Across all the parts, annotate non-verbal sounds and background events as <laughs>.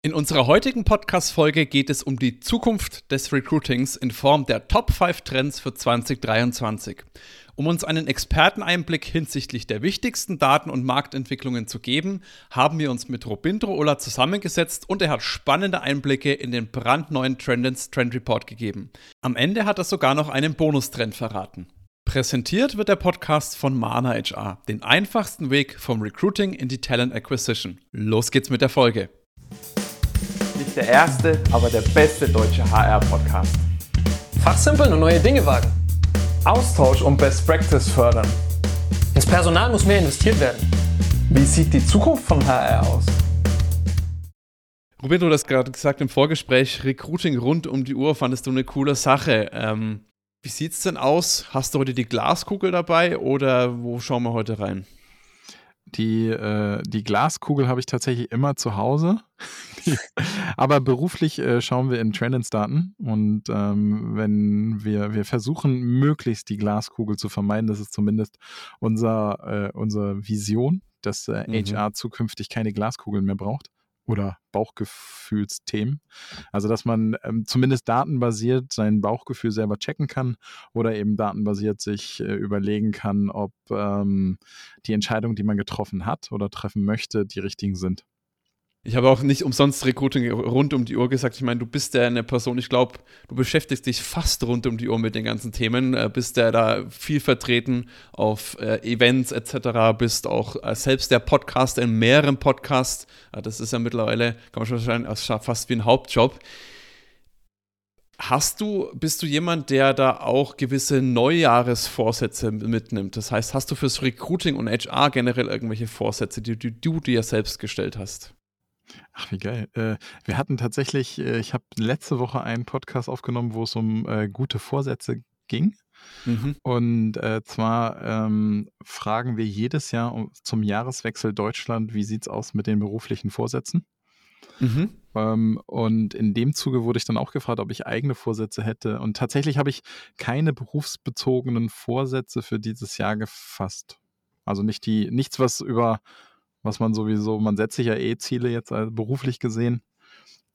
In unserer heutigen Podcast-Folge geht es um die Zukunft des Recruitings in Form der Top 5 Trends für 2023. Um uns einen Experteneinblick hinsichtlich der wichtigsten Daten und Marktentwicklungen zu geben, haben wir uns mit Robindro Ola zusammengesetzt und er hat spannende Einblicke in den brandneuen Trendens Trend Report gegeben. Am Ende hat er sogar noch einen Bonustrend verraten. Präsentiert wird der Podcast von Mana HR, den einfachsten Weg vom Recruiting in die Talent Acquisition. Los geht's mit der Folge nicht der erste, aber der beste deutsche HR-Podcast. Fachsimpeln und neue Dinge wagen. Austausch und Best Practice fördern. Ins Personal muss mehr investiert werden. Wie sieht die Zukunft von HR aus? Robin, du hast gerade gesagt im Vorgespräch, Recruiting rund um die Uhr fandest du eine coole Sache. Ähm, wie es denn aus? Hast du heute die Glaskugel dabei oder wo schauen wir heute rein? Die, äh, die Glaskugel habe ich tatsächlich immer zu Hause. <laughs> Aber beruflich äh, schauen wir in Trendens-Daten und ähm, wenn wir, wir versuchen, möglichst die Glaskugel zu vermeiden, das ist zumindest unser, äh, unsere Vision, dass äh, mhm. HR zukünftig keine Glaskugeln mehr braucht oder Bauchgefühlsthemen. Also, dass man ähm, zumindest datenbasiert sein Bauchgefühl selber checken kann oder eben datenbasiert sich äh, überlegen kann, ob ähm, die Entscheidungen, die man getroffen hat oder treffen möchte, die richtigen sind. Ich habe auch nicht umsonst Recruiting rund um die Uhr gesagt. Ich meine, du bist ja eine Person, ich glaube, du beschäftigst dich fast rund um die Uhr mit den ganzen Themen, äh, bist ja da viel vertreten auf äh, Events etc., bist auch äh, selbst der Podcaster in mehreren Podcasts. Das ist ja mittlerweile, kann man schon sagen, fast wie ein Hauptjob. Hast du, bist du jemand, der da auch gewisse Neujahresvorsätze mitnimmt? Das heißt, hast du fürs Recruiting und HR generell irgendwelche Vorsätze, die, die du dir selbst gestellt hast? Ach, wie geil. Äh, wir hatten tatsächlich, äh, ich habe letzte Woche einen Podcast aufgenommen, wo es um äh, gute Vorsätze ging. Mhm. Und zwar ähm, fragen wir jedes Jahr um, zum Jahreswechsel Deutschland, wie sieht es aus mit den beruflichen Vorsätzen? Mhm. Ähm, und in dem Zuge wurde ich dann auch gefragt, ob ich eigene Vorsätze hätte. Und tatsächlich habe ich keine berufsbezogenen Vorsätze für dieses Jahr gefasst. Also nicht die, nichts, was über was man sowieso, man setzt sich ja eh Ziele jetzt also beruflich gesehen.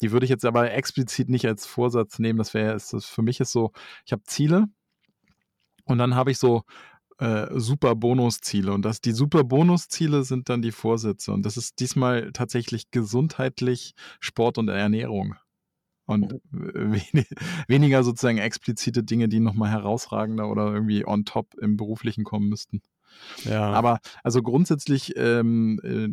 Die würde ich jetzt aber explizit nicht als Vorsatz nehmen. Das wäre, für mich ist so, ich habe Ziele und dann habe ich so äh, super Bonusziele. Und das, die super Bonusziele sind dann die Vorsätze. Und das ist diesmal tatsächlich gesundheitlich Sport und Ernährung. Und wenig, weniger sozusagen explizite Dinge, die nochmal herausragender oder irgendwie on top im Beruflichen kommen müssten. Ja. Aber also grundsätzlich ähm, äh,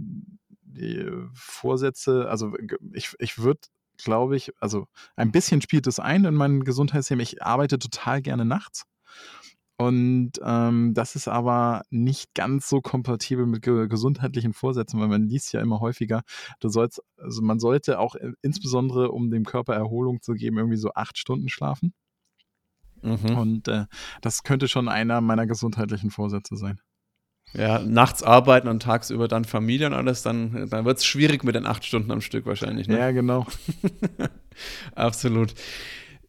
die Vorsätze, also ich, ich würde glaube ich, also ein bisschen spielt es ein in mein Gesundheitssystem. Ich arbeite total gerne nachts. Und ähm, das ist aber nicht ganz so kompatibel mit ge gesundheitlichen Vorsätzen, weil man liest ja immer häufiger, du sollst, also man sollte auch äh, insbesondere, um dem Körper Erholung zu geben, irgendwie so acht Stunden schlafen. Mhm. Und äh, das könnte schon einer meiner gesundheitlichen Vorsätze sein. Ja, nachts arbeiten und tagsüber dann Familie und alles, dann, dann wird es schwierig mit den acht Stunden am Stück wahrscheinlich. Ne? Ja, genau. <laughs> Absolut.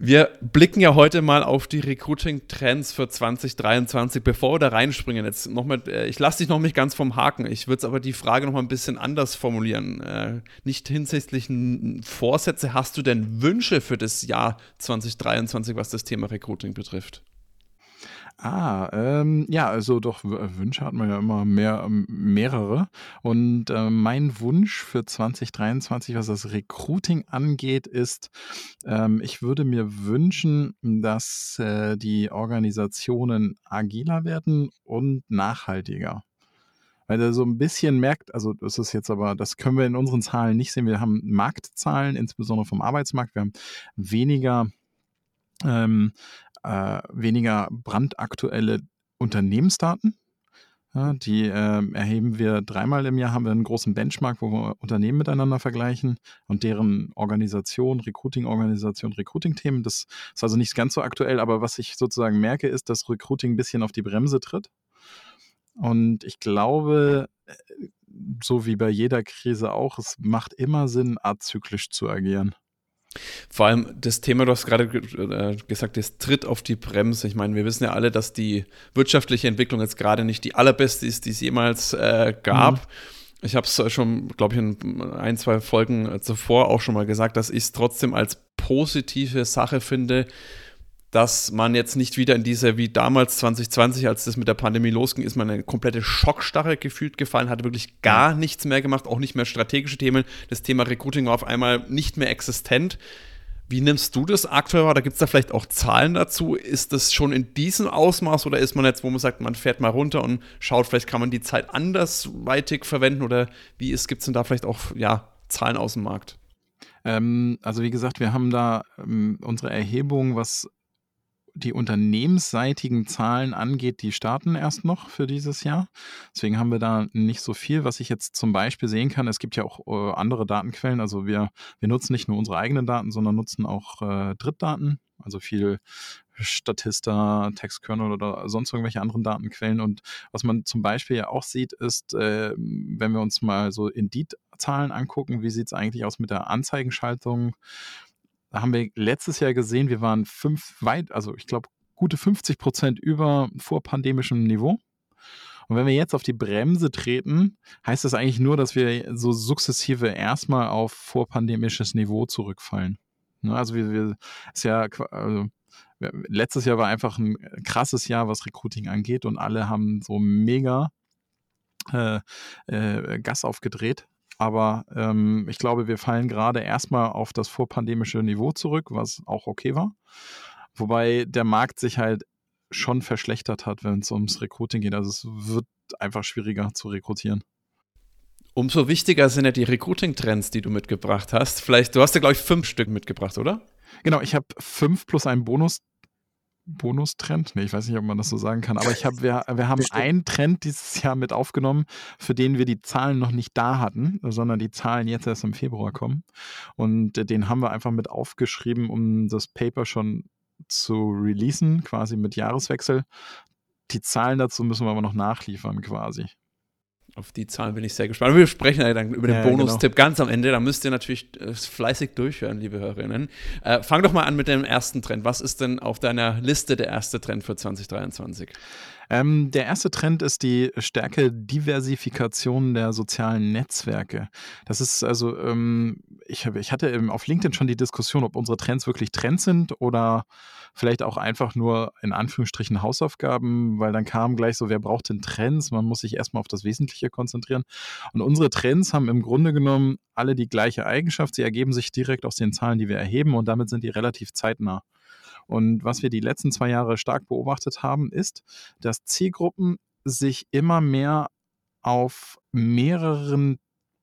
Wir blicken ja heute mal auf die Recruiting-Trends für 2023. Bevor wir da reinspringen, jetzt noch mal, äh, ich lasse dich noch nicht ganz vom Haken. Ich würde aber die Frage noch mal ein bisschen anders formulieren. Äh, nicht hinsichtlich Vorsätze, hast du denn Wünsche für das Jahr 2023, was das Thema Recruiting betrifft? Ah, ähm, ja, also doch, äh, Wünsche hat man ja immer mehr, ähm, mehrere. Und äh, mein Wunsch für 2023, was das Recruiting angeht, ist, ähm, ich würde mir wünschen, dass äh, die Organisationen agiler werden und nachhaltiger. Weil er so ein bisschen merkt, also das ist jetzt aber, das können wir in unseren Zahlen nicht sehen. Wir haben Marktzahlen, insbesondere vom Arbeitsmarkt. Wir haben weniger ähm, äh, weniger brandaktuelle Unternehmensdaten. Ja, die äh, erheben wir dreimal im Jahr, haben wir einen großen Benchmark, wo wir Unternehmen miteinander vergleichen und deren Organisation, Recruiting-Organisation, Recruiting-Themen. Das ist also nicht ganz so aktuell, aber was ich sozusagen merke, ist, dass Recruiting ein bisschen auf die Bremse tritt. Und ich glaube, äh, so wie bei jeder Krise auch, es macht immer Sinn, azyklisch zu agieren. Vor allem das Thema, du hast gerade äh, gesagt, das tritt auf die Bremse. Ich meine, wir wissen ja alle, dass die wirtschaftliche Entwicklung jetzt gerade nicht die allerbeste ist, die es jemals äh, gab. Mhm. Ich habe es schon, glaube ich, in ein, zwei Folgen zuvor auch schon mal gesagt, dass ich es trotzdem als positive Sache finde, dass man jetzt nicht wieder in diese, wie damals 2020, als das mit der Pandemie losging, ist man eine komplette Schockstarre gefühlt gefallen, hatte wirklich gar nichts mehr gemacht, auch nicht mehr strategische Themen. Das Thema Recruiting war auf einmal nicht mehr existent. Wie nimmst du das aktuell wahr? Da gibt es da vielleicht auch Zahlen dazu. Ist das schon in diesem Ausmaß oder ist man jetzt, wo man sagt, man fährt mal runter und schaut, vielleicht kann man die Zeit andersweitig verwenden oder wie gibt es denn da vielleicht auch ja, Zahlen aus dem Markt? Ähm, also wie gesagt, wir haben da ähm, unsere Erhebung, was die unternehmensseitigen Zahlen angeht, die starten erst noch für dieses Jahr. Deswegen haben wir da nicht so viel. Was ich jetzt zum Beispiel sehen kann, es gibt ja auch äh, andere Datenquellen. Also wir, wir nutzen nicht nur unsere eigenen Daten, sondern nutzen auch äh, Drittdaten, also viel Statista, Textkernel oder sonst irgendwelche anderen Datenquellen. Und was man zum Beispiel ja auch sieht, ist, äh, wenn wir uns mal so Indeed-Zahlen angucken, wie sieht es eigentlich aus mit der Anzeigenschaltung? Da haben wir letztes Jahr gesehen, wir waren fünf weit, also ich glaube, gute 50 Prozent über vorpandemischem Niveau. Und wenn wir jetzt auf die Bremse treten, heißt das eigentlich nur, dass wir so sukzessive erstmal auf vorpandemisches Niveau zurückfallen. Ne, also wir, wir ist ja, also letztes Jahr war einfach ein krasses Jahr, was Recruiting angeht und alle haben so mega äh, äh, Gas aufgedreht. Aber ähm, ich glaube, wir fallen gerade erstmal auf das vorpandemische Niveau zurück, was auch okay war. Wobei der Markt sich halt schon verschlechtert hat, wenn es ums Recruiting geht. Also es wird einfach schwieriger zu rekrutieren. Umso wichtiger sind ja die Recruiting-Trends, die du mitgebracht hast. Vielleicht, du hast ja, glaube ich, fünf Stück mitgebracht, oder? Genau, ich habe fünf plus einen Bonus Bonustrend. Nee, ich weiß nicht, ob man das so sagen kann, aber ich hab, wir, wir haben Bestimmt. einen Trend dieses Jahr mit aufgenommen, für den wir die Zahlen noch nicht da hatten, sondern die Zahlen jetzt erst im Februar kommen. Und den haben wir einfach mit aufgeschrieben, um das Paper schon zu releasen, quasi mit Jahreswechsel. Die Zahlen dazu müssen wir aber noch nachliefern, quasi. Auf die Zahlen bin ich sehr gespannt. Wir sprechen ja dann über den ja, Bonustipp genau. ganz am Ende. Da müsst ihr natürlich äh, fleißig durchhören, liebe Hörerinnen. Äh, fang doch mal an mit dem ersten Trend. Was ist denn auf deiner Liste der erste Trend für 2023? Ähm, der erste Trend ist die stärke Diversifikation der sozialen Netzwerke. Das ist also, ähm, ich, ich hatte auf LinkedIn schon die Diskussion, ob unsere Trends wirklich Trends sind oder vielleicht auch einfach nur in Anführungsstrichen Hausaufgaben, weil dann kam gleich so, wer braucht denn Trends? Man muss sich erstmal auf das Wesentliche konzentrieren. Und unsere Trends haben im Grunde genommen alle die gleiche Eigenschaft. Sie ergeben sich direkt aus den Zahlen, die wir erheben und damit sind die relativ zeitnah. Und was wir die letzten zwei Jahre stark beobachtet haben, ist, dass Zielgruppen sich immer mehr auf mehreren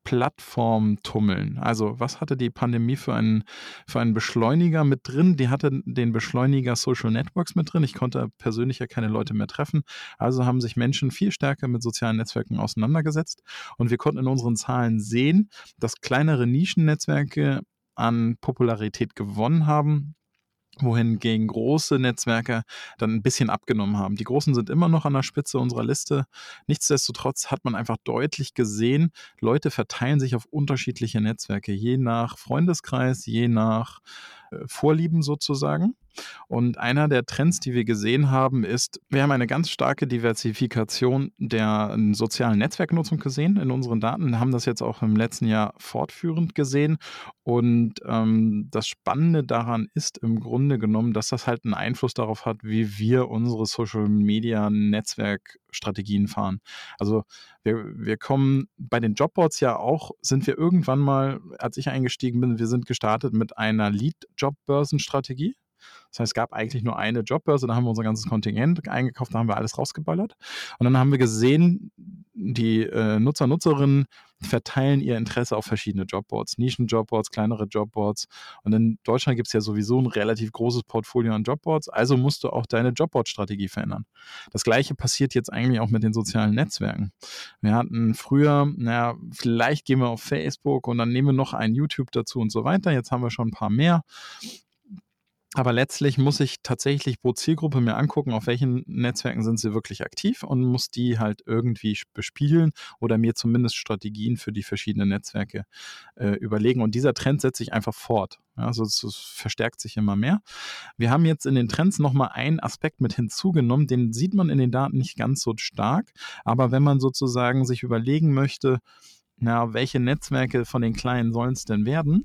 Plattformen tummeln. Also was hatte die Pandemie für einen, für einen Beschleuniger mit drin? Die hatte den Beschleuniger Social Networks mit drin. Ich konnte persönlich ja keine Leute mehr treffen. Also haben sich Menschen viel stärker mit sozialen Netzwerken auseinandergesetzt. Und wir konnten in unseren Zahlen sehen, dass kleinere Nischennetzwerke an Popularität gewonnen haben wohingegen große Netzwerke dann ein bisschen abgenommen haben. Die großen sind immer noch an der Spitze unserer Liste. Nichtsdestotrotz hat man einfach deutlich gesehen, Leute verteilen sich auf unterschiedliche Netzwerke, je nach Freundeskreis, je nach Vorlieben sozusagen. Und einer der Trends, die wir gesehen haben, ist, wir haben eine ganz starke Diversifikation der ähm, sozialen Netzwerknutzung gesehen in unseren Daten, haben das jetzt auch im letzten Jahr fortführend gesehen. Und ähm, das Spannende daran ist im Grunde genommen, dass das halt einen Einfluss darauf hat, wie wir unsere Social-Media-Netzwerkstrategien fahren. Also wir, wir kommen bei den Jobboards ja auch, sind wir irgendwann mal, als ich eingestiegen bin, wir sind gestartet mit einer Lead-Jobbörsenstrategie. Das heißt, es gab eigentlich nur eine Jobbörse, da haben wir unser ganzes Kontingent eingekauft, da haben wir alles rausgeballert. Und dann haben wir gesehen, die äh, Nutzer, Nutzerinnen verteilen ihr Interesse auf verschiedene Jobboards, Nischen-Jobboards, kleinere Jobboards. Und in Deutschland gibt es ja sowieso ein relativ großes Portfolio an Jobboards, also musst du auch deine Jobboard-Strategie verändern. Das gleiche passiert jetzt eigentlich auch mit den sozialen Netzwerken. Wir hatten früher, naja, vielleicht gehen wir auf Facebook und dann nehmen wir noch ein YouTube dazu und so weiter. Jetzt haben wir schon ein paar mehr. Aber letztlich muss ich tatsächlich pro Zielgruppe mir angucken, auf welchen Netzwerken sind sie wirklich aktiv und muss die halt irgendwie bespielen oder mir zumindest Strategien für die verschiedenen Netzwerke äh, überlegen. Und dieser Trend setzt sich einfach fort. Also es, es, verstärkt sich immer mehr. Wir haben jetzt in den Trends nochmal einen Aspekt mit hinzugenommen, den sieht man in den Daten nicht ganz so stark. Aber wenn man sozusagen sich überlegen möchte, na, welche Netzwerke von den kleinen sollen es denn werden?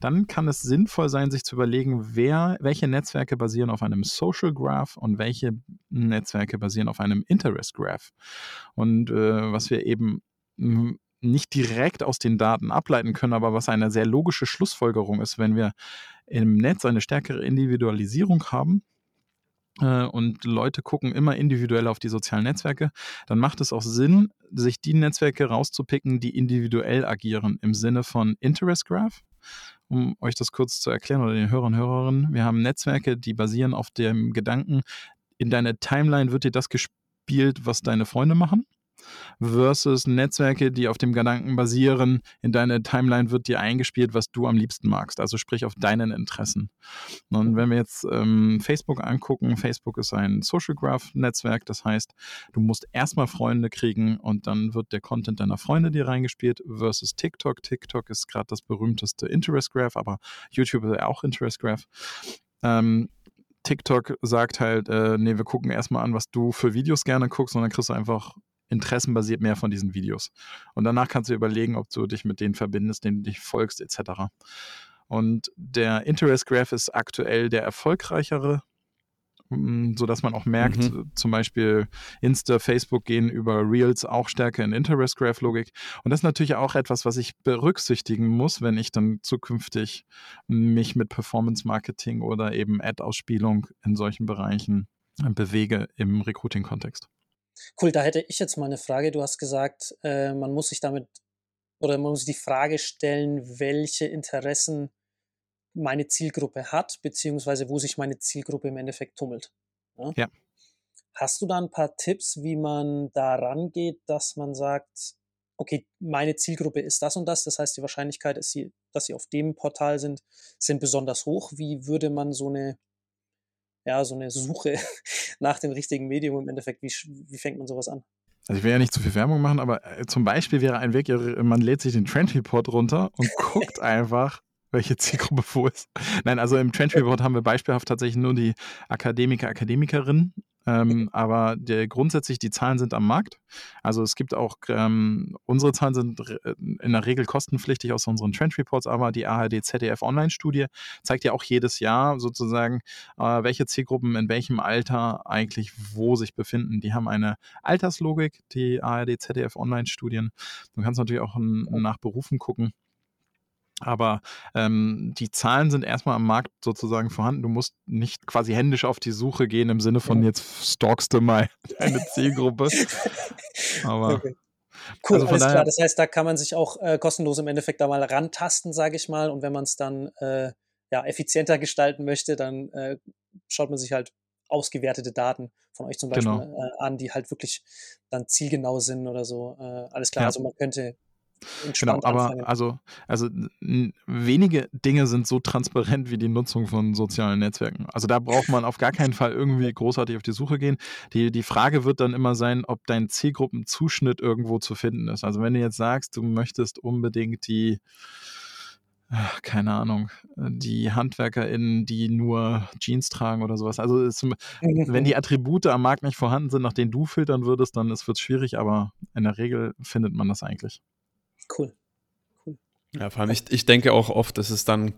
Dann kann es sinnvoll sein, sich zu überlegen, wer, welche Netzwerke basieren auf einem Social Graph und welche Netzwerke basieren auf einem Interest Graph. Und äh, was wir eben nicht direkt aus den Daten ableiten können, aber was eine sehr logische Schlussfolgerung ist, wenn wir im Netz eine stärkere Individualisierung haben, äh, und Leute gucken immer individuell auf die sozialen Netzwerke, dann macht es auch Sinn, sich die Netzwerke rauszupicken, die individuell agieren im Sinne von Interest Graph. Um euch das kurz zu erklären oder den Hörern und Hörerinnen, wir haben Netzwerke, die basieren auf dem Gedanken, in deiner Timeline wird dir das gespielt, was deine Freunde machen versus Netzwerke, die auf dem Gedanken basieren, in deine Timeline wird dir eingespielt, was du am liebsten magst, also sprich auf deinen Interessen. Und wenn wir jetzt ähm, Facebook angucken, Facebook ist ein Social Graph Netzwerk, das heißt, du musst erstmal Freunde kriegen und dann wird der Content deiner Freunde dir reingespielt versus TikTok. TikTok ist gerade das berühmteste Interest Graph, aber YouTube ist ja auch Interest Graph. Ähm, TikTok sagt halt, äh, nee, wir gucken erstmal an, was du für Videos gerne guckst und dann kriegst du einfach interessenbasiert mehr von diesen Videos. Und danach kannst du überlegen, ob du dich mit denen verbindest, denen du dich folgst, etc. Und der Interest Graph ist aktuell der erfolgreichere, mm, sodass man auch merkt, mhm. zum Beispiel Insta, Facebook gehen über Reels auch stärker in Interest Graph Logik. Und das ist natürlich auch etwas, was ich berücksichtigen muss, wenn ich dann zukünftig mich mit Performance Marketing oder eben Ad-Ausspielung in solchen Bereichen bewege im Recruiting-Kontext. Cool, da hätte ich jetzt mal eine Frage. Du hast gesagt, äh, man muss sich damit oder man muss die Frage stellen, welche Interessen meine Zielgruppe hat, beziehungsweise wo sich meine Zielgruppe im Endeffekt tummelt. Ja. ja. Hast du da ein paar Tipps, wie man da rangeht, dass man sagt, okay, meine Zielgruppe ist das und das, das heißt, die Wahrscheinlichkeit, dass sie, dass sie auf dem Portal sind, sind besonders hoch. Wie würde man so eine ja, so eine Suche <laughs> nach dem richtigen Medium im Endeffekt. Wie, wie fängt man sowas an? Also ich will ja nicht zu viel Werbung machen, aber äh, zum Beispiel wäre ein Weg, man lädt sich den Trend Report runter und <laughs> guckt einfach, welche Zielgruppe wo ist. Nein, also im Trend Report haben wir beispielhaft tatsächlich nur die Akademiker, Akademikerinnen ähm, aber der, grundsätzlich, die Zahlen sind am Markt. Also es gibt auch, ähm, unsere Zahlen sind äh, in der Regel kostenpflichtig aus unseren Trend Reports, aber die ARD ZDF Online-Studie zeigt ja auch jedes Jahr sozusagen, äh, welche Zielgruppen in welchem Alter eigentlich wo sich befinden. Die haben eine Alterslogik, die ARD ZDF Online-Studien. Du kannst natürlich auch nach Berufen gucken. Aber ähm, die Zahlen sind erstmal am Markt sozusagen vorhanden. Du musst nicht quasi händisch auf die Suche gehen im Sinne von jetzt stalkst du mal <laughs> deine Zielgruppe. Aber okay. Cool, also alles klar. Das heißt, da kann man sich auch äh, kostenlos im Endeffekt da mal rantasten, sage ich mal. Und wenn man es dann äh, ja, effizienter gestalten möchte, dann äh, schaut man sich halt ausgewertete Daten von euch zum Beispiel genau. Äh, an, die halt wirklich dann zielgenau sind oder so. Äh, alles klar, ja. also man könnte Genau, aber also, also wenige Dinge sind so transparent wie die Nutzung von sozialen Netzwerken. Also da braucht man auf gar keinen Fall irgendwie großartig auf die Suche gehen. Die, die Frage wird dann immer sein, ob dein Zielgruppenzuschnitt irgendwo zu finden ist. Also wenn du jetzt sagst, du möchtest unbedingt die, keine Ahnung, die HandwerkerInnen, die nur Jeans tragen oder sowas. Also es, wenn die Attribute am Markt nicht vorhanden sind, nach denen du filtern würdest, dann wird es schwierig, aber in der Regel findet man das eigentlich. Cool. cool. Ja, vor allem, ich, ich denke auch oft, dass es dann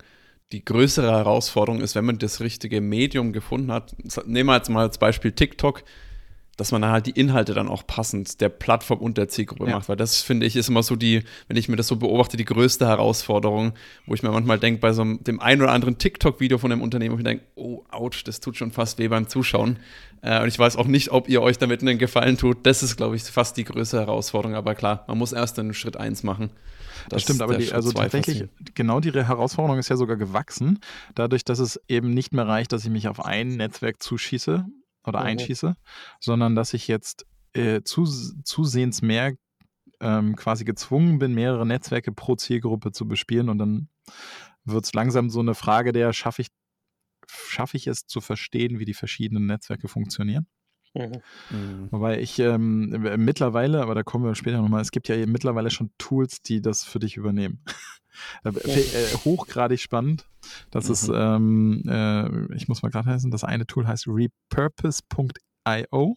die größere Herausforderung ist, wenn man das richtige Medium gefunden hat. Nehmen wir jetzt mal als Beispiel TikTok, dass man halt die Inhalte dann auch passend der Plattform und der Zielgruppe ja. macht. Weil das finde ich ist immer so die, wenn ich mir das so beobachte, die größte Herausforderung, wo ich mir manchmal denke, bei so einem, dem einen oder anderen TikTok-Video von einem Unternehmen, wo ich denke, oh, ouch, das tut schon fast weh beim Zuschauen. Äh, und ich weiß auch nicht, ob ihr euch damit einen Gefallen tut. Das ist, glaube ich, fast die größte Herausforderung. Aber klar, man muss erst einen Schritt eins machen. Das, stimmt, aber die, also tatsächlich, genau die Herausforderung ist ja sogar gewachsen, dadurch, dass es eben nicht mehr reicht, dass ich mich auf ein Netzwerk zuschieße oder mhm. einschieße, sondern dass ich jetzt äh, zu, zusehends mehr ähm, quasi gezwungen bin, mehrere Netzwerke pro Zielgruppe zu bespielen und dann wird es langsam so eine Frage der, schaffe ich schaffe ich es zu verstehen, wie die verschiedenen Netzwerke funktionieren. Mhm. mhm. Wobei ich ähm, mittlerweile, aber da kommen wir später nochmal, es gibt ja mittlerweile schon Tools, die das für dich übernehmen. <laughs> äh, hochgradig spannend. Das mhm. ist, ähm, äh, ich muss mal gerade heißen, das eine Tool heißt repurpose.ai. IO,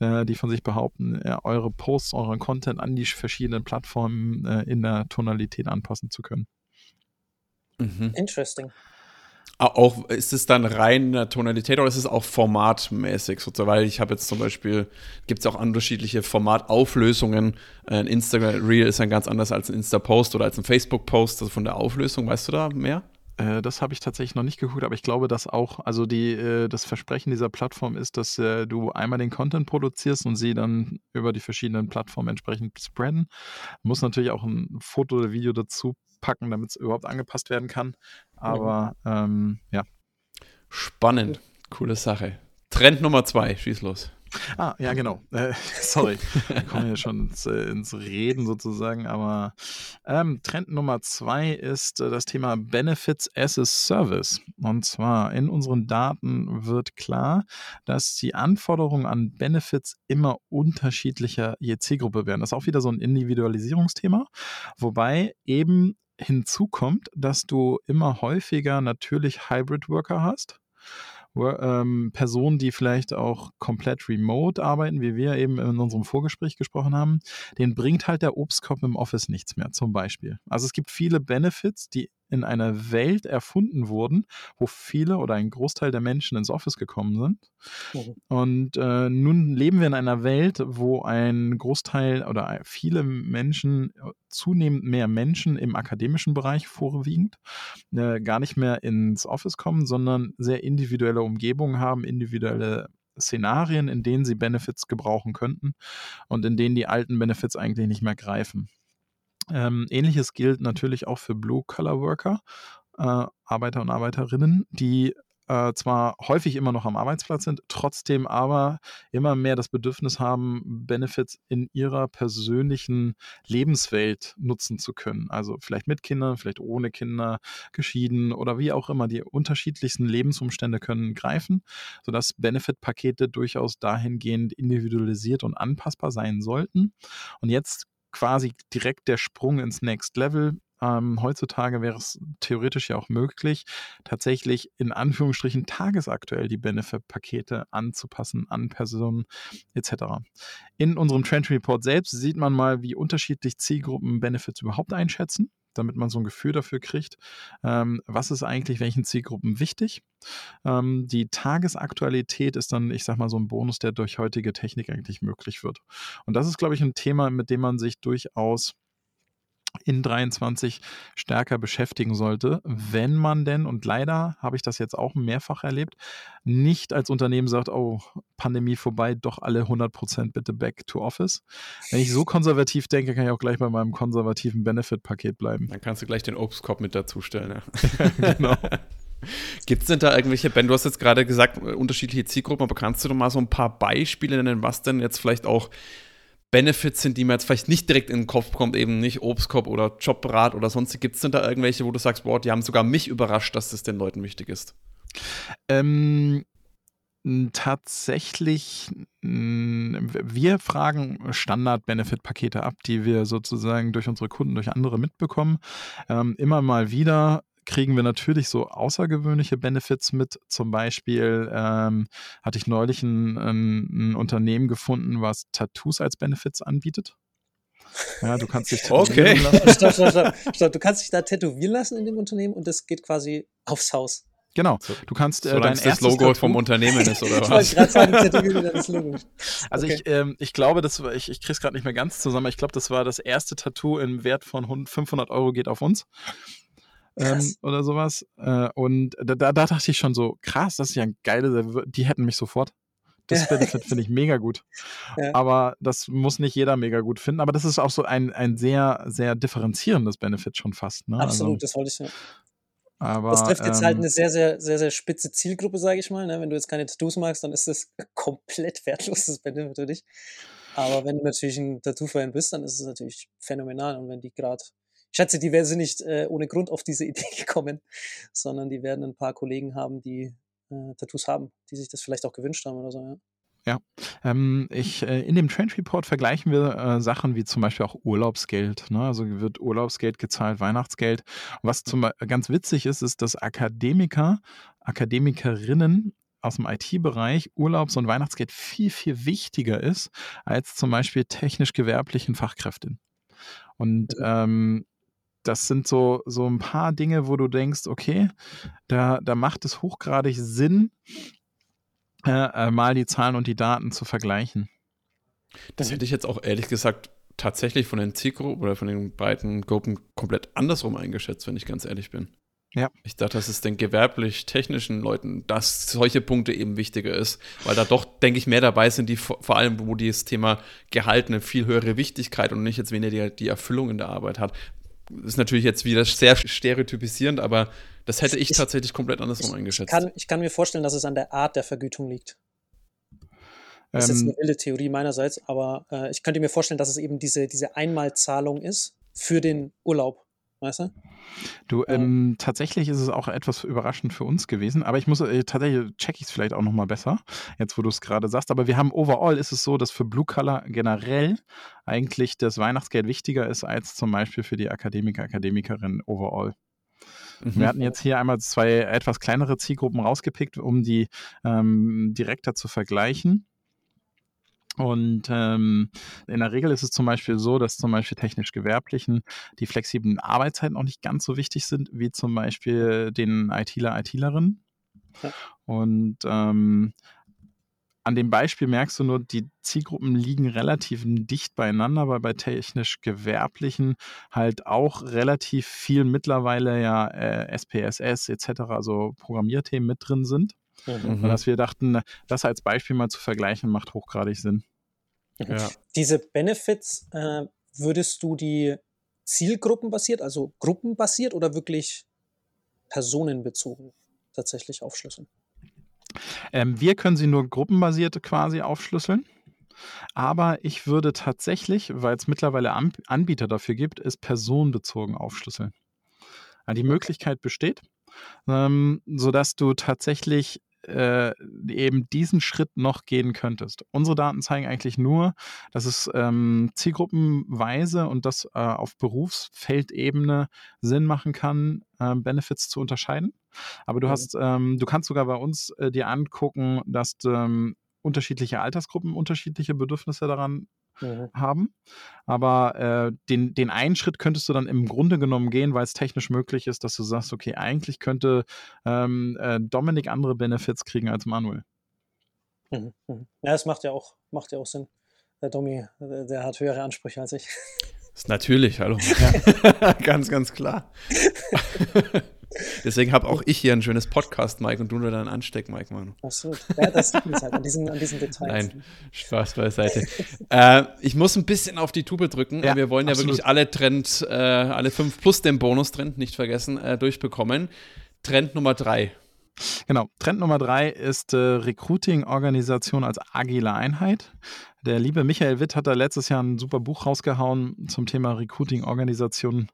äh, die von sich behaupten, äh, eure Posts, euren Content an die verschiedenen Plattformen äh, in der Tonalität anpassen zu können. Mhm. Interesting. Auch ist es dann rein Tonalität oder ist es auch formatmäßig sozusagen? Weil ich habe jetzt zum Beispiel, gibt es auch unterschiedliche Formatauflösungen. Ein Instagram Reel ist dann ganz anders als ein Insta-Post oder als ein Facebook-Post. Also von der Auflösung, weißt du da mehr? Äh, das habe ich tatsächlich noch nicht geguckt, aber ich glaube, dass auch, also die, äh, das Versprechen dieser Plattform ist, dass äh, du einmal den Content produzierst und sie dann über die verschiedenen Plattformen entsprechend spreaden. Muss natürlich auch ein Foto oder Video dazu packen, damit es überhaupt angepasst werden kann. Aber ähm, ja. Spannend. Coole Sache. Trend Nummer zwei, schieß los. Ah, ja, genau. Äh, <laughs> sorry, wir kommen ja schon ins, äh, ins Reden sozusagen, aber ähm, Trend Nummer zwei ist äh, das Thema Benefits as a Service. Und zwar in unseren Daten wird klar, dass die Anforderungen an Benefits immer unterschiedlicher je Zielgruppe werden. Das ist auch wieder so ein Individualisierungsthema, wobei eben hinzukommt, dass du immer häufiger natürlich Hybrid Worker hast ähm, Personen, die vielleicht auch komplett remote arbeiten, wie wir eben in unserem Vorgespräch gesprochen haben, denen bringt halt der Obstkorb im Office nichts mehr, zum Beispiel. Also es gibt viele Benefits, die in einer Welt erfunden wurden, wo viele oder ein Großteil der Menschen ins Office gekommen sind. Mhm. Und äh, nun leben wir in einer Welt, wo ein Großteil oder viele Menschen, zunehmend mehr Menschen im akademischen Bereich vorwiegend, äh, gar nicht mehr ins Office kommen, sondern sehr individuelle Umgebungen haben, individuelle Szenarien, in denen sie Benefits gebrauchen könnten und in denen die alten Benefits eigentlich nicht mehr greifen. Ähm, ähnliches gilt natürlich auch für Blue-Collar-Worker, äh, Arbeiter und Arbeiterinnen, die äh, zwar häufig immer noch am Arbeitsplatz sind, trotzdem aber immer mehr das Bedürfnis haben, Benefits in ihrer persönlichen Lebenswelt nutzen zu können. Also vielleicht mit Kindern, vielleicht ohne Kinder, geschieden oder wie auch immer. Die unterschiedlichsten Lebensumstände können greifen, sodass Benefit-Pakete durchaus dahingehend individualisiert und anpassbar sein sollten. Und jetzt quasi direkt der Sprung ins Next Level. Ähm, heutzutage wäre es theoretisch ja auch möglich, tatsächlich in Anführungsstrichen tagesaktuell die Benefit-Pakete anzupassen an Personen etc. In unserem Trend Report selbst sieht man mal, wie unterschiedlich Zielgruppen Benefits überhaupt einschätzen damit man so ein Gefühl dafür kriegt, ähm, was ist eigentlich welchen Zielgruppen wichtig. Ähm, die Tagesaktualität ist dann, ich sag mal, so ein Bonus, der durch heutige Technik eigentlich möglich wird. Und das ist, glaube ich, ein Thema, mit dem man sich durchaus in 23 stärker beschäftigen sollte, wenn man denn, und leider habe ich das jetzt auch mehrfach erlebt, nicht als Unternehmen sagt, oh, Pandemie vorbei, doch alle 100% bitte back to office. Wenn ich so konservativ denke, kann ich auch gleich bei meinem konservativen Benefit-Paket bleiben. Dann kannst du gleich den Obstkorb mit dazustellen. Ja. <laughs> <laughs> genau. Gibt es denn da irgendwelche, Ben, du hast jetzt gerade gesagt, unterschiedliche Zielgruppen, aber kannst du doch mal so ein paar Beispiele nennen, was denn jetzt vielleicht auch Benefits sind, die mir jetzt vielleicht nicht direkt in den Kopf kommt, eben nicht Obstkorb oder Jobrat oder sonst. Gibt es denn da irgendwelche, wo du sagst, boah, die haben sogar mich überrascht, dass das den Leuten wichtig ist? Ähm, tatsächlich, wir fragen Standard-Benefit-Pakete ab, die wir sozusagen durch unsere Kunden, durch andere mitbekommen. Ähm, immer mal wieder kriegen wir natürlich so außergewöhnliche Benefits mit. Zum Beispiel ähm, hatte ich neulich ein, ein, ein, Unternehmen gefunden, was Tattoos als Benefits anbietet. Ja, du kannst dich <laughs> tätowieren okay. lassen. <laughs> stopp, stopp, stopp, stopp. Du kannst dich da tätowieren lassen in dem Unternehmen und das geht quasi aufs Haus. Genau. Du kannst äh, dein das Logo Tattoo vom Unternehmen ist oder <laughs> was? ich wollte gerade sagen, Logo. Also okay. ich, ähm, ich glaube, das war, ich, ich kriege es gerade nicht mehr ganz zusammen. Ich glaube, das war das erste Tattoo im Wert von 500 Euro geht auf uns ähm, oder sowas. Äh, und da, da, da, dachte ich schon so, krass, das ist ja ein geile, die hätten mich sofort. Das Benefit <laughs> finde ich mega gut. Ja. Aber das muss nicht jeder mega gut finden. Aber das ist auch so ein, ein sehr, sehr differenzierendes Benefit schon fast. Ne? Absolut, also, das wollte ich ja. Aber, das trifft jetzt halt ähm, halt eine sehr, sehr, sehr, sehr spitze Zielgruppe, sage ich mal. Ne? Wenn du jetzt keine Tattoos magst, dann ist das <laughs> komplett wertlos, das Benefit für dich. Aber wenn du natürlich ein Tattoo-Fan bist, dann ist es natürlich phänomenal. Und wenn die gerade ich schätze, die wären nicht äh, ohne Grund auf diese <laughs> Idee gekommen, sondern die werden ein paar Kollegen haben, die äh, Tattoos haben, die sich das vielleicht auch gewünscht haben oder so, ja. Ja, ähm, ich, äh, in dem Trend Report vergleichen wir äh, Sachen wie zum Beispiel auch Urlaubsgeld. Ne? Also wird Urlaubsgeld gezahlt, Weihnachtsgeld. Und was zum, ganz witzig ist, ist, dass Akademiker, Akademikerinnen aus dem IT-Bereich Urlaubs- und Weihnachtsgeld viel, viel wichtiger ist als zum Beispiel technisch-gewerblichen Fachkräften. Und mhm. ähm, das sind so, so ein paar Dinge, wo du denkst, okay, da, da macht es hochgradig Sinn, äh, äh, mal die Zahlen und die Daten zu vergleichen. Das hätte ich jetzt auch ehrlich gesagt tatsächlich von den Zielgruppen oder von den beiden Gruppen komplett andersrum eingeschätzt, wenn ich ganz ehrlich bin. Ja. Ich dachte, dass es den gewerblich-technischen Leuten, dass solche Punkte eben wichtiger ist, weil da doch, denke ich, mehr dabei sind, die vor allem, wo dieses Thema Gehalt eine viel höhere Wichtigkeit und nicht jetzt weniger die, die Erfüllung in der Arbeit hat. Das ist natürlich jetzt wieder sehr stereotypisierend, aber das hätte ich, ich tatsächlich komplett andersrum ich, eingeschätzt. Ich kann, ich kann mir vorstellen, dass es an der Art der Vergütung liegt. Das ist jetzt eine ähm. wilde Theorie meinerseits, aber äh, ich könnte mir vorstellen, dass es eben diese, diese Einmalzahlung ist für den Urlaub. Weißt du? Du, ähm, tatsächlich ist es auch etwas überraschend für uns gewesen, aber ich muss äh, tatsächlich check ich es vielleicht auch nochmal besser, jetzt wo du es gerade sagst. Aber wir haben overall ist es so, dass für Blue Color generell eigentlich das Weihnachtsgeld wichtiger ist als zum Beispiel für die Akademiker, Akademikerinnen overall. Mhm. Wir hatten jetzt hier einmal zwei etwas kleinere Zielgruppen rausgepickt, um die ähm, direkter zu vergleichen. Und ähm, in der Regel ist es zum Beispiel so, dass zum Beispiel technisch Gewerblichen die flexiblen Arbeitszeiten auch nicht ganz so wichtig sind wie zum Beispiel den ITler, ITlerinnen. Ja. Und ähm, an dem Beispiel merkst du nur, die Zielgruppen liegen relativ dicht beieinander, weil bei technisch Gewerblichen halt auch relativ viel mittlerweile ja äh, SPSS etc., also Programmierthemen mit drin sind. Mhm. Dass wir dachten, das als Beispiel mal zu vergleichen, macht hochgradig Sinn. Mhm. Ja. Diese Benefits, äh, würdest du die zielgruppenbasiert, also gruppenbasiert oder wirklich personenbezogen tatsächlich aufschlüsseln? Ähm, wir können sie nur gruppenbasiert quasi aufschlüsseln. Aber ich würde tatsächlich, weil es mittlerweile Anbieter dafür gibt, es personenbezogen aufschlüsseln. Die Möglichkeit besteht, ähm, sodass du tatsächlich äh, eben diesen Schritt noch gehen könntest. Unsere Daten zeigen eigentlich nur, dass es ähm, zielgruppenweise und das äh, auf Berufsfeldebene Sinn machen kann, äh, Benefits zu unterscheiden. Aber du hast, ähm, du kannst sogar bei uns äh, dir angucken, dass ähm, unterschiedliche Altersgruppen unterschiedliche Bedürfnisse daran mhm. haben. Aber äh, den, den einen Schritt könntest du dann im Grunde genommen gehen, weil es technisch möglich ist, dass du sagst, okay, eigentlich könnte ähm, äh, Dominik andere Benefits kriegen als Manuel. Mhm. Mhm. Ja, das macht ja auch, macht ja auch Sinn. Der Domi, der hat höhere Ansprüche als ich. Das ist natürlich, hallo. Ja. <laughs> <laughs> ganz, ganz klar. <laughs> Deswegen habe auch ich hier ein schönes Podcast, Mike, und du nur deinen Ansteck, Mike, Mann. Achso, ja, das liegt halt an diesen, an diesen Details. Nein, Spaß beiseite. äh, ich muss ein bisschen auf die Tube drücken. Ja, wir wollen ja wirklich alle Trend, äh, alle fünf plus den Bonus-Trend, nicht vergessen, äh, durchbekommen. Trend Nummer drei. Genau, Trend Nummer drei ist äh, Recruiting-Organisation als agile Einheit. Der liebe Michael Witt hat da letztes Jahr ein super Buch rausgehauen zum Thema Recruiting-Organisation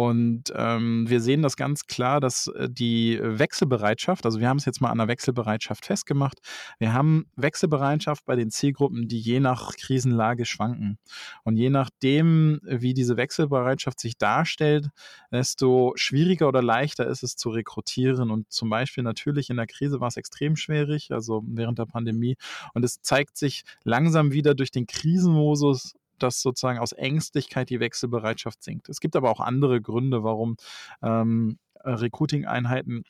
und ähm, wir sehen das ganz klar, dass äh, die Wechselbereitschaft, also wir haben es jetzt mal an der Wechselbereitschaft festgemacht, wir haben Wechselbereitschaft bei den Zielgruppen, die je nach Krisenlage schwanken. Und je nachdem, wie diese Wechselbereitschaft sich darstellt, desto schwieriger oder leichter ist es zu rekrutieren. Und zum Beispiel natürlich in der Krise war es extrem schwierig, also während der Pandemie. Und es zeigt sich langsam wieder durch den Krisenmodus dass sozusagen aus Ängstlichkeit die Wechselbereitschaft sinkt. Es gibt aber auch andere Gründe, warum ähm, Recruiting-Einheiten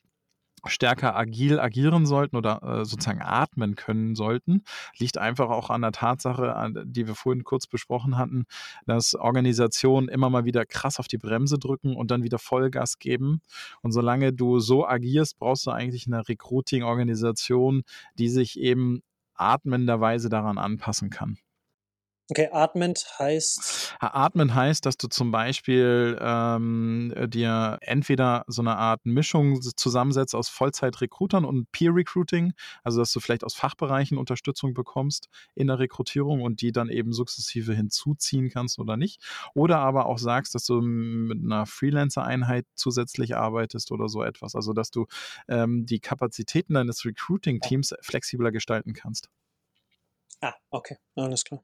stärker agil agieren sollten oder äh, sozusagen atmen können sollten, liegt einfach auch an der Tatsache, an, die wir vorhin kurz besprochen hatten, dass Organisationen immer mal wieder krass auf die Bremse drücken und dann wieder Vollgas geben. Und solange du so agierst, brauchst du eigentlich eine Recruiting-Organisation, die sich eben atmenderweise daran anpassen kann. Okay, atmend heißt. Atmen heißt, dass du zum Beispiel ähm, dir entweder so eine Art Mischung zusammensetzt aus Vollzeit-Recruitern und Peer-Recruiting, also dass du vielleicht aus Fachbereichen Unterstützung bekommst in der Rekrutierung und die dann eben sukzessive hinzuziehen kannst oder nicht. Oder aber auch sagst, dass du mit einer Freelancer-Einheit zusätzlich arbeitest oder so etwas. Also dass du ähm, die Kapazitäten deines Recruiting-Teams flexibler gestalten kannst. Ah, okay, alles klar.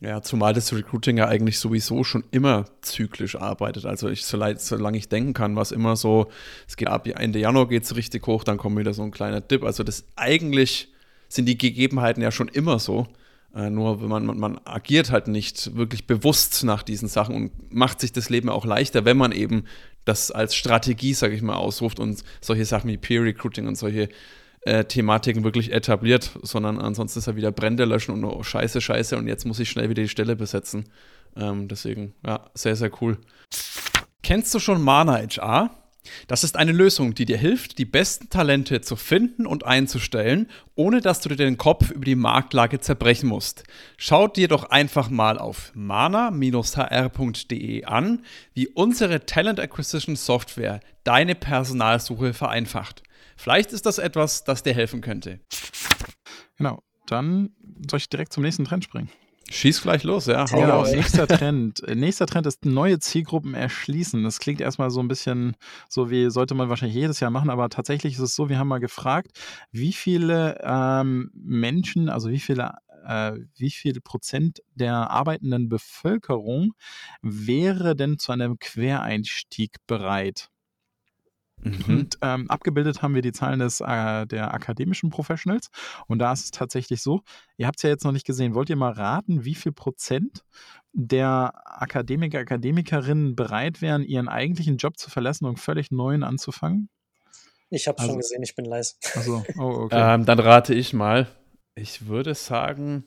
Ja, zumal das Recruiting ja eigentlich sowieso schon immer zyklisch arbeitet. Also ich, solange ich denken kann, was immer so, es geht ab Ende Januar geht es richtig hoch, dann kommt wieder so ein kleiner Dip. Also das eigentlich sind die Gegebenheiten ja schon immer so. Äh, nur man, man, man, agiert halt nicht wirklich bewusst nach diesen Sachen und macht sich das Leben auch leichter, wenn man eben das als Strategie, sage ich mal, ausruft und solche Sachen wie Peer Recruiting und solche äh, Thematiken wirklich etabliert, sondern ansonsten ist er wieder Brände löschen und oh, scheiße, scheiße und jetzt muss ich schnell wieder die Stelle besetzen. Ähm, deswegen, ja, sehr, sehr cool. Kennst du schon Mana HR? Das ist eine Lösung, die dir hilft, die besten Talente zu finden und einzustellen, ohne dass du dir den Kopf über die Marktlage zerbrechen musst. Schau dir doch einfach mal auf mana-hr.de an, wie unsere Talent Acquisition Software deine Personalsuche vereinfacht. Vielleicht ist das etwas, das dir helfen könnte. Genau, dann soll ich direkt zum nächsten Trend springen. Schieß gleich los, ja. Hau ja, raus. Nächster <laughs> Trend. nächster Trend ist neue Zielgruppen erschließen. Das klingt erstmal so ein bisschen so wie, sollte man wahrscheinlich jedes Jahr machen, aber tatsächlich ist es so, wir haben mal gefragt, wie viele ähm, Menschen, also wie viele äh, wie viel Prozent der arbeitenden Bevölkerung wäre denn zu einem Quereinstieg bereit? Mhm. Und ähm, abgebildet haben wir die Zahlen des, äh, der akademischen Professionals. Und da ist es tatsächlich so, ihr habt es ja jetzt noch nicht gesehen, wollt ihr mal raten, wie viel Prozent der Akademiker, Akademikerinnen bereit wären, ihren eigentlichen Job zu verlassen und völlig neuen anzufangen? Ich habe also, schon gesehen, ich bin leise. Also, oh, okay. ähm, dann rate ich mal. Ich würde sagen,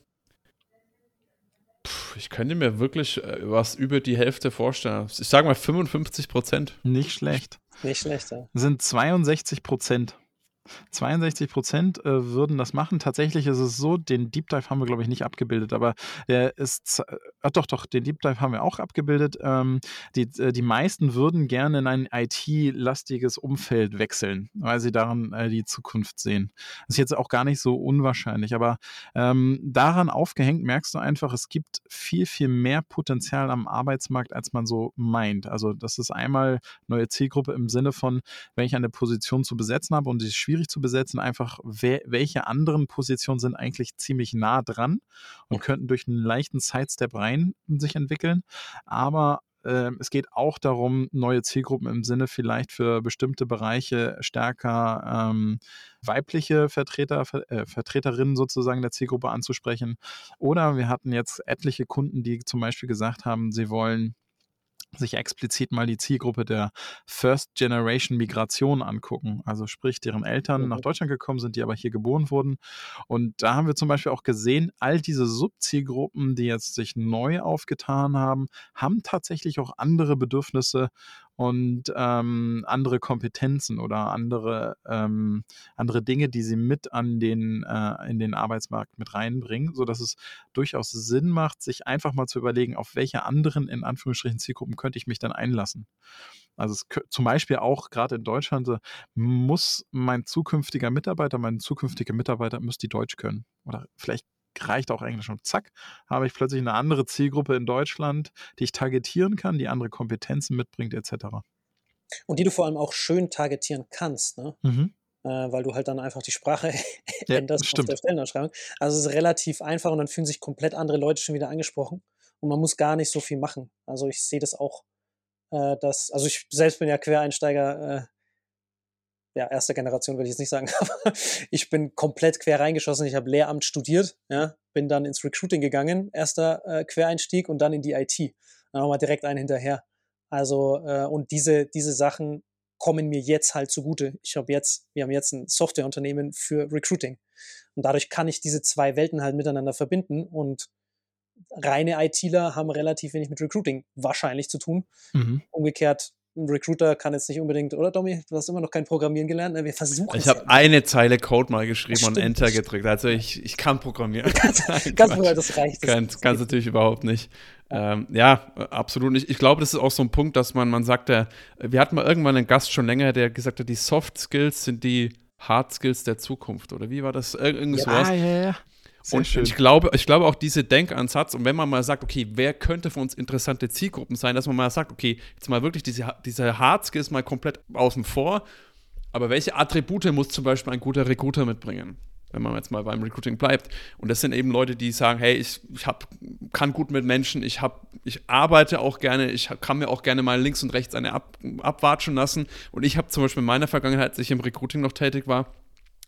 ich könnte mir wirklich äh, was über die Hälfte vorstellen. Ich sage mal 55 Prozent. Nicht schlecht. Nicht schlecht, ja. Sind 62 Prozent. 62 Prozent äh, würden das machen. Tatsächlich ist es so, den Deep Dive haben wir, glaube ich, nicht abgebildet, aber der ist, äh, doch, doch, den Deep Dive haben wir auch abgebildet. Ähm, die, äh, die meisten würden gerne in ein IT-lastiges Umfeld wechseln, weil sie daran äh, die Zukunft sehen. Das ist jetzt auch gar nicht so unwahrscheinlich, aber ähm, daran aufgehängt merkst du einfach, es gibt viel, viel mehr Potenzial am Arbeitsmarkt, als man so meint. Also, das ist einmal neue Zielgruppe im Sinne von, wenn ich eine Position zu besetzen habe und die schwierig schwierig zu besetzen, einfach wer, welche anderen Positionen sind eigentlich ziemlich nah dran und könnten durch einen leichten Sidestep rein sich entwickeln. Aber äh, es geht auch darum, neue Zielgruppen im Sinne vielleicht für bestimmte Bereiche stärker ähm, weibliche Vertreter, äh, Vertreterinnen sozusagen der Zielgruppe anzusprechen. Oder wir hatten jetzt etliche Kunden, die zum Beispiel gesagt haben, sie wollen sich explizit mal die Zielgruppe der First Generation Migration angucken. Also sprich, deren Eltern mhm. nach Deutschland gekommen sind, die aber hier geboren wurden. Und da haben wir zum Beispiel auch gesehen, all diese Subzielgruppen, die jetzt sich neu aufgetan haben, haben tatsächlich auch andere Bedürfnisse und ähm, andere Kompetenzen oder andere, ähm, andere Dinge, die sie mit an den, äh, in den Arbeitsmarkt mit reinbringen, sodass es durchaus Sinn macht, sich einfach mal zu überlegen, auf welche anderen, in Anführungsstrichen, Zielgruppen könnte ich mich dann einlassen. Also es, zum Beispiel auch gerade in Deutschland muss mein zukünftiger Mitarbeiter, mein zukünftiger Mitarbeiter muss die Deutsch können. Oder vielleicht reicht auch Englisch und zack, habe ich plötzlich eine andere Zielgruppe in Deutschland, die ich targetieren kann, die andere Kompetenzen mitbringt, etc. Und die du vor allem auch schön targetieren kannst, ne? Mhm. Äh, weil du halt dann einfach die Sprache <laughs> ja, änderst stimmt. auf der Stellenausschreibung. Also es ist relativ einfach und dann fühlen sich komplett andere Leute schon wieder angesprochen und man muss gar nicht so viel machen. Also ich sehe das auch, äh, dass, also ich selbst bin ja Quereinsteiger, äh, ja, erste Generation will ich jetzt nicht sagen, <laughs> aber ich bin komplett quer reingeschossen. Ich habe Lehramt studiert, ja, bin dann ins Recruiting gegangen, erster äh, Quereinstieg und dann in die IT. Dann wir direkt einen hinterher. Also, äh, und diese, diese Sachen kommen mir jetzt halt zugute. Ich habe jetzt, wir haben jetzt ein Softwareunternehmen für Recruiting. Und dadurch kann ich diese zwei Welten halt miteinander verbinden und reine ITler haben relativ wenig mit Recruiting wahrscheinlich zu tun. Mhm. Umgekehrt ein Recruiter kann jetzt nicht unbedingt, oder Domi, du hast immer noch kein Programmieren gelernt. Ne? Wir versuchen Ich habe ja eine Zeile Code mal geschrieben und Enter gedrückt. Also ich, ich kann programmieren. <laughs> ganz, ganz Nein, das reicht. Ganz, ganz natürlich überhaupt nicht. Ja. Ähm, ja. absolut nicht. Ich glaube, das ist auch so ein Punkt, dass man, man sagt, ja, wir hatten mal irgendwann einen Gast schon länger, der gesagt hat, die Soft Skills sind die Hard Skills der Zukunft. Oder wie war das? Irgend ja, sowas. Ja, ja, ja. Sehr und schön. ich glaube, ich glaube auch diese Denkansatz, und wenn man mal sagt, okay, wer könnte für uns interessante Zielgruppen sein, dass man mal sagt, okay, jetzt mal wirklich diese, diese Hard Skills mal komplett außen vor, aber welche Attribute muss zum Beispiel ein guter Recruiter mitbringen? wenn man jetzt mal beim Recruiting bleibt. Und das sind eben Leute, die sagen, hey, ich, ich hab, kann gut mit Menschen, ich, hab, ich arbeite auch gerne, ich kann mir auch gerne mal links und rechts eine ab, abwatschen lassen. Und ich habe zum Beispiel in meiner Vergangenheit, als ich im Recruiting noch tätig war,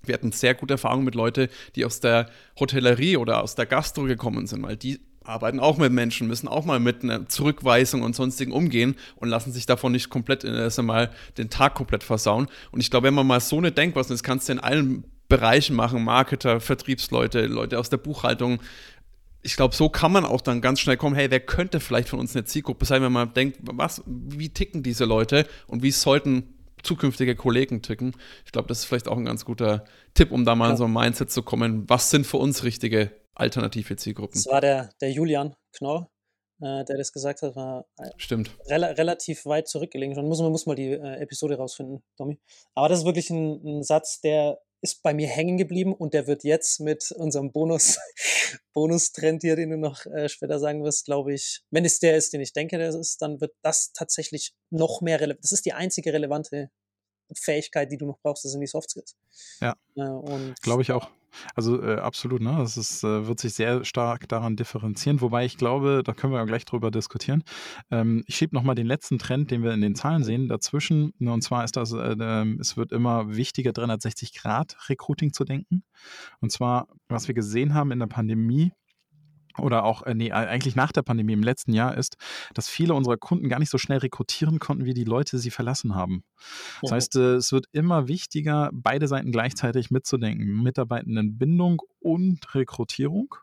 wir hatten sehr gute Erfahrungen mit Leuten, die aus der Hotellerie oder aus der Gastro gekommen sind, weil die arbeiten auch mit Menschen, müssen auch mal mit einer Zurückweisung und sonstigen umgehen und lassen sich davon nicht komplett erst einmal den Tag komplett versauen. Und ich glaube, wenn man mal so eine Denkweise, das kannst du in allen Bereichen machen, Marketer, Vertriebsleute, Leute aus der Buchhaltung, ich glaube, so kann man auch dann ganz schnell kommen, hey, wer könnte vielleicht von uns eine Zielgruppe sein, wenn man denkt, was, wie ticken diese Leute und wie sollten zukünftige Kollegen ticken. Ich glaube, das ist vielleicht auch ein ganz guter Tipp, um da mal ja. in so ein Mindset zu kommen. Was sind für uns richtige alternative Zielgruppen? Das war der, der Julian Knorr, äh, der das gesagt hat, war äh, Stimmt. Re relativ weit zurückgelegen. Man muss, man muss mal die äh, Episode rausfinden, Tommy. Aber das ist wirklich ein, ein Satz, der ist bei mir hängen geblieben und der wird jetzt mit unserem Bonus, <laughs> Bonus-Trend hier, den du noch äh, später sagen wirst, glaube ich, wenn es der ist, den ich denke, der ist, dann wird das tatsächlich noch mehr relevant. Das ist die einzige relevante Fähigkeit, die du noch brauchst, das sind die Soft Skills. Ja. Äh, Glaube ich auch. Also äh, absolut, ne? Das ist, äh, wird sich sehr stark daran differenzieren, wobei ich glaube, da können wir ja gleich drüber diskutieren. Ähm, ich schiebe nochmal den letzten Trend, den wir in den Zahlen sehen, dazwischen. Ne, und zwar ist das, äh, ähm, es wird immer wichtiger, 360-Grad-Recruiting zu denken. Und zwar, was wir gesehen haben in der Pandemie, oder auch, äh, nee, eigentlich nach der Pandemie im letzten Jahr ist, dass viele unserer Kunden gar nicht so schnell rekrutieren konnten, wie die Leute sie verlassen haben. Das mhm. heißt, äh, es wird immer wichtiger, beide Seiten gleichzeitig mitzudenken. Mitarbeitendenbindung und Rekrutierung,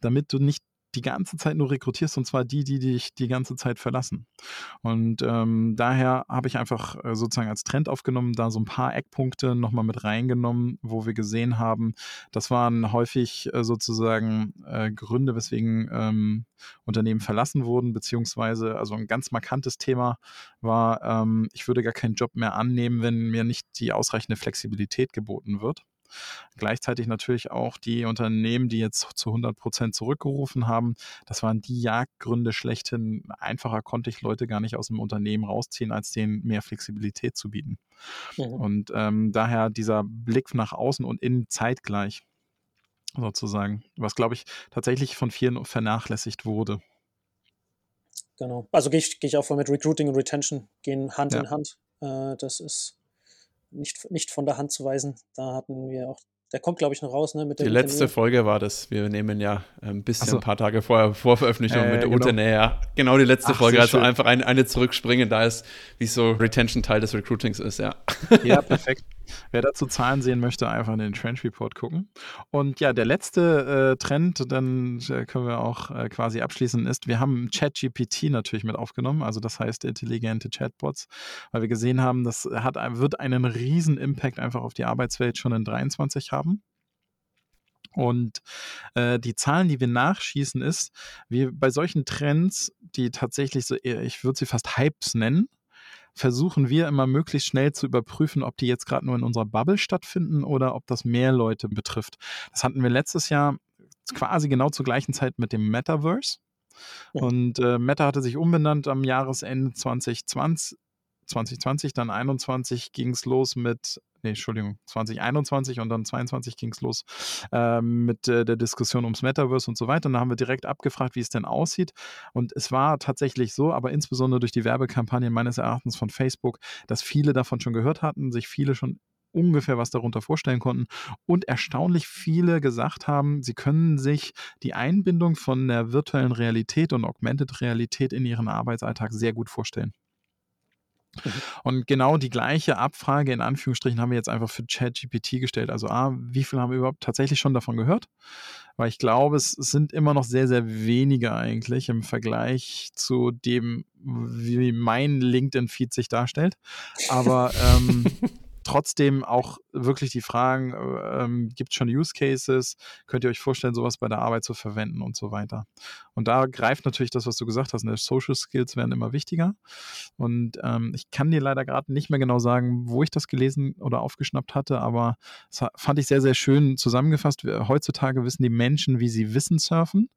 damit du nicht die ganze Zeit nur rekrutierst und zwar die, die dich die ganze Zeit verlassen. Und ähm, daher habe ich einfach äh, sozusagen als Trend aufgenommen, da so ein paar Eckpunkte nochmal mit reingenommen, wo wir gesehen haben, das waren häufig äh, sozusagen äh, Gründe, weswegen ähm, Unternehmen verlassen wurden, beziehungsweise also ein ganz markantes Thema war, ähm, ich würde gar keinen Job mehr annehmen, wenn mir nicht die ausreichende Flexibilität geboten wird. Gleichzeitig natürlich auch die Unternehmen, die jetzt zu 100 Prozent zurückgerufen haben. Das waren die Jagdgründe schlechthin. Einfacher konnte ich Leute gar nicht aus dem Unternehmen rausziehen, als denen mehr Flexibilität zu bieten. Mhm. Und ähm, daher dieser Blick nach außen und innen zeitgleich sozusagen, was glaube ich tatsächlich von vielen vernachlässigt wurde. Genau. Also gehe ich, geh ich auch voll mit Recruiting und Retention, gehen Hand ja. in Hand. Äh, das ist nicht, nicht von der Hand zu weisen. Da hatten wir auch, der kommt, glaube ich, noch raus. Ne, mit der Die letzte Unternähe. Folge war das. Wir nehmen ja ein bisschen so. ein paar Tage vorher vor Veröffentlichung äh, mit der genau. Unternähe. Ja, genau die letzte Ach, Folge. Also schön. einfach ein, eine zurückspringen, da ist, wie so Retention Teil des Recruitings ist, ja. Ja, perfekt. Wer dazu Zahlen sehen möchte, einfach in den Trend Report gucken. Und ja, der letzte äh, Trend, dann äh, können wir auch äh, quasi abschließen, ist, wir haben ChatGPT natürlich mit aufgenommen, also das heißt intelligente Chatbots, weil wir gesehen haben, das hat, wird einen riesen Impact einfach auf die Arbeitswelt schon in 23 haben. Und äh, die Zahlen, die wir nachschießen, ist, wie bei solchen Trends, die tatsächlich so, ich würde sie fast Hypes nennen, versuchen wir immer möglichst schnell zu überprüfen, ob die jetzt gerade nur in unserer Bubble stattfinden oder ob das mehr Leute betrifft. Das hatten wir letztes Jahr quasi genau zur gleichen Zeit mit dem Metaverse. Und äh, Meta hatte sich umbenannt am Jahresende 2020, 2020, dann 2021 ging es los mit nee, Entschuldigung, 2021 und dann 2022 ging es los äh, mit äh, der Diskussion ums Metaverse und so weiter. Und da haben wir direkt abgefragt, wie es denn aussieht. Und es war tatsächlich so, aber insbesondere durch die Werbekampagnen meines Erachtens von Facebook, dass viele davon schon gehört hatten, sich viele schon ungefähr was darunter vorstellen konnten und erstaunlich viele gesagt haben, sie können sich die Einbindung von der virtuellen Realität und Augmented Realität in ihren Arbeitsalltag sehr gut vorstellen. <laughs> Und genau die gleiche Abfrage in Anführungsstrichen haben wir jetzt einfach für ChatGPT gestellt. Also, A, wie viel haben wir überhaupt tatsächlich schon davon gehört? Weil ich glaube, es sind immer noch sehr, sehr wenige eigentlich im Vergleich zu dem, wie mein LinkedIn-Feed sich darstellt. Aber ähm, <laughs> trotzdem auch wirklich die Fragen, äh, ähm, gibt es schon Use Cases? Könnt ihr euch vorstellen, sowas bei der Arbeit zu verwenden und so weiter? Und da greift natürlich das, was du gesagt hast, ne? Social Skills werden immer wichtiger. Und ähm, ich kann dir leider gerade nicht mehr genau sagen, wo ich das gelesen oder aufgeschnappt hatte, aber es fand ich sehr, sehr schön zusammengefasst. Heutzutage wissen die Menschen, wie sie Wissen surfen.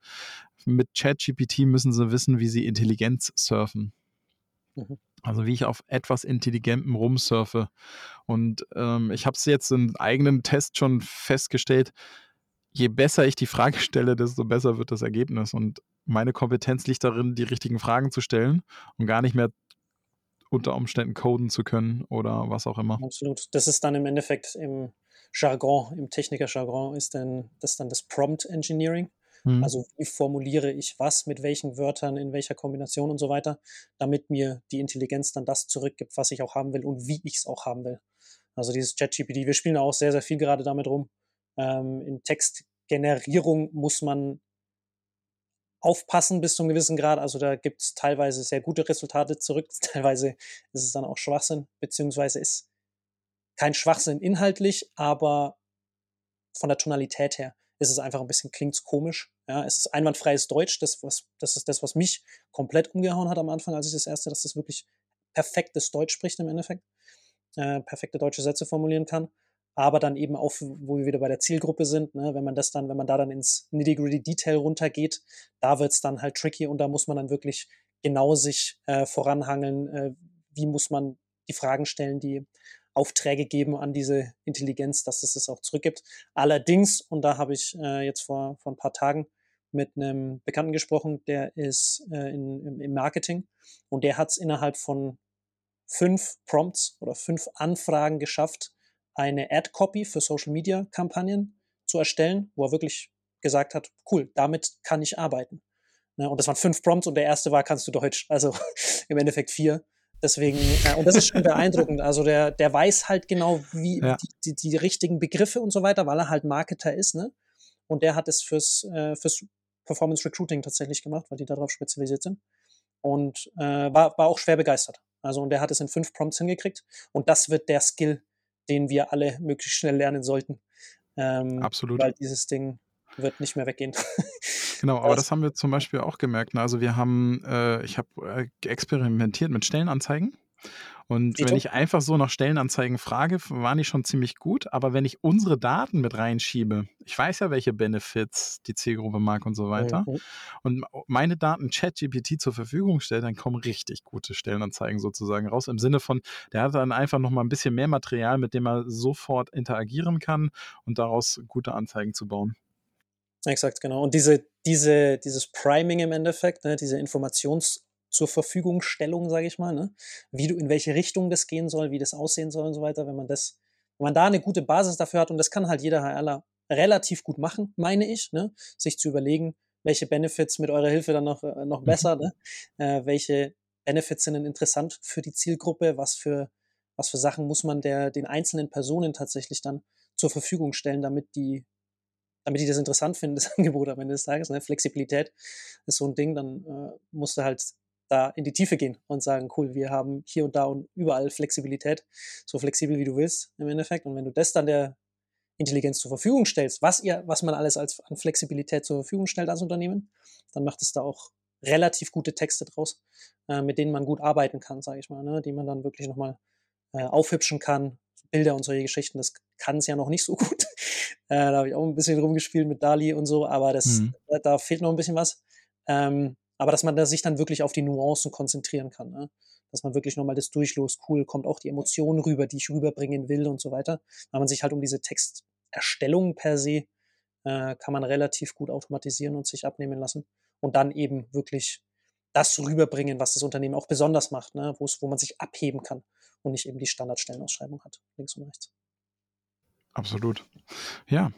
Mit ChatGPT müssen sie wissen, wie sie Intelligenz surfen. Mhm. Also wie ich auf etwas Intelligentem rumsurfe. Und ähm, ich habe es jetzt im eigenen Test schon festgestellt, je besser ich die Frage <laughs> stelle, desto besser wird das Ergebnis. Und meine Kompetenz liegt darin, die richtigen Fragen zu stellen und gar nicht mehr unter Umständen coden zu können oder was auch immer. Absolut. Das ist dann im Endeffekt im Jargon, im Techniker-Jargon ist dann das dann das Prompt Engineering. Mhm. Also wie formuliere ich was, mit welchen Wörtern, in welcher Kombination und so weiter, damit mir die Intelligenz dann das zurückgibt, was ich auch haben will und wie ich es auch haben will. Also dieses ChatGPT, wir spielen auch sehr, sehr viel gerade damit rum. Ähm, in Textgenerierung muss man aufpassen bis zu einem gewissen Grad. Also da gibt es teilweise sehr gute Resultate zurück, <laughs> teilweise ist es dann auch Schwachsinn, beziehungsweise ist kein Schwachsinn inhaltlich, aber von der Tonalität her ist es einfach ein bisschen, klingt komisch. Ja, es ist einwandfreies Deutsch, das, was, das ist das, was mich komplett umgehauen hat am Anfang, als ich das erste, dass das wirklich perfektes Deutsch spricht im Endeffekt, äh, perfekte deutsche Sätze formulieren kann aber dann eben auch, wo wir wieder bei der Zielgruppe sind, ne, wenn man das dann, wenn man da dann ins nitty-gritty Detail runtergeht, da wird es dann halt tricky und da muss man dann wirklich genau sich äh, voranhangeln, äh, wie muss man die Fragen stellen, die Aufträge geben an diese Intelligenz, dass es es auch zurückgibt. Allerdings, und da habe ich äh, jetzt vor, vor ein paar Tagen mit einem Bekannten gesprochen, der ist äh, in, im, im Marketing und der hat es innerhalb von fünf Prompts oder fünf Anfragen geschafft, eine Ad-Copy für Social-Media-Kampagnen zu erstellen, wo er wirklich gesagt hat, cool, damit kann ich arbeiten. Ne, und das waren fünf Prompts und der erste war, kannst du Deutsch. Also <laughs> im Endeffekt vier. Deswegen, äh, und das ist schon beeindruckend. Also der, der weiß halt genau, wie ja. die, die, die, richtigen Begriffe und so weiter, weil er halt Marketer ist, ne? Und der hat es fürs, äh, fürs Performance Recruiting tatsächlich gemacht, weil die darauf spezialisiert sind. Und äh, war, war auch schwer begeistert. Also, und der hat es in fünf Prompts hingekriegt. Und das wird der Skill den wir alle möglichst schnell lernen sollten. Ähm, Absolut. Weil dieses Ding wird nicht mehr weggehen. <laughs> Genau, aber das haben wir zum Beispiel auch gemerkt. Ne? Also wir haben, äh, ich habe äh, experimentiert mit Stellenanzeigen und wenn ich einfach so nach Stellenanzeigen frage, waren die schon ziemlich gut. Aber wenn ich unsere Daten mit reinschiebe, ich weiß ja, welche Benefits die Zielgruppe mag und so weiter, mhm. und meine Daten ChatGPT zur Verfügung stelle, dann kommen richtig gute Stellenanzeigen sozusagen raus. Im Sinne von, der hat dann einfach nochmal ein bisschen mehr Material, mit dem er sofort interagieren kann und daraus gute Anzeigen zu bauen. Exakt, genau. Und diese, diese, dieses Priming im Endeffekt, ne, diese Informations- zur Verfügungstellung, sage ich mal, ne? wie du, in welche Richtung das gehen soll, wie das aussehen soll und so weiter, wenn man das, wenn man da eine gute Basis dafür hat, und das kann halt jeder HRler relativ gut machen, meine ich, ne? sich zu überlegen, welche Benefits mit eurer Hilfe dann noch, äh, noch mhm. besser, ne? äh, welche Benefits sind denn interessant für die Zielgruppe, was für, was für Sachen muss man der, den einzelnen Personen tatsächlich dann zur Verfügung stellen, damit die, damit die das interessant finden, <laughs> das Angebot am Ende des Tages. Ne? Flexibilität ist so ein Ding, dann äh, musst du halt da in die Tiefe gehen und sagen, cool, wir haben hier und da und überall Flexibilität, so flexibel wie du willst im Endeffekt. Und wenn du das dann der Intelligenz zur Verfügung stellst, was ihr, was man alles als an Flexibilität zur Verfügung stellt als Unternehmen, dann macht es da auch relativ gute Texte draus, äh, mit denen man gut arbeiten kann, sage ich mal, ne? die man dann wirklich nochmal äh, aufhübschen kann. Bilder und solche Geschichten, das kann es ja noch nicht so <laughs> gut. Äh, da habe ich auch ein bisschen rumgespielt mit Dali und so, aber das, mhm. da, da, fehlt noch ein bisschen was. Ähm, aber dass man da sich dann wirklich auf die Nuancen konzentrieren kann. Ne? Dass man wirklich nochmal das durchlos, cool, kommt auch die Emotionen rüber, die ich rüberbringen will und so weiter. Weil man sich halt um diese Texterstellung per se äh, kann man relativ gut automatisieren und sich abnehmen lassen. Und dann eben wirklich das rüberbringen, was das Unternehmen auch besonders macht, ne? wo man sich abheben kann und nicht eben die Standardstellenausschreibung hat, links und rechts. Absolut. Ja,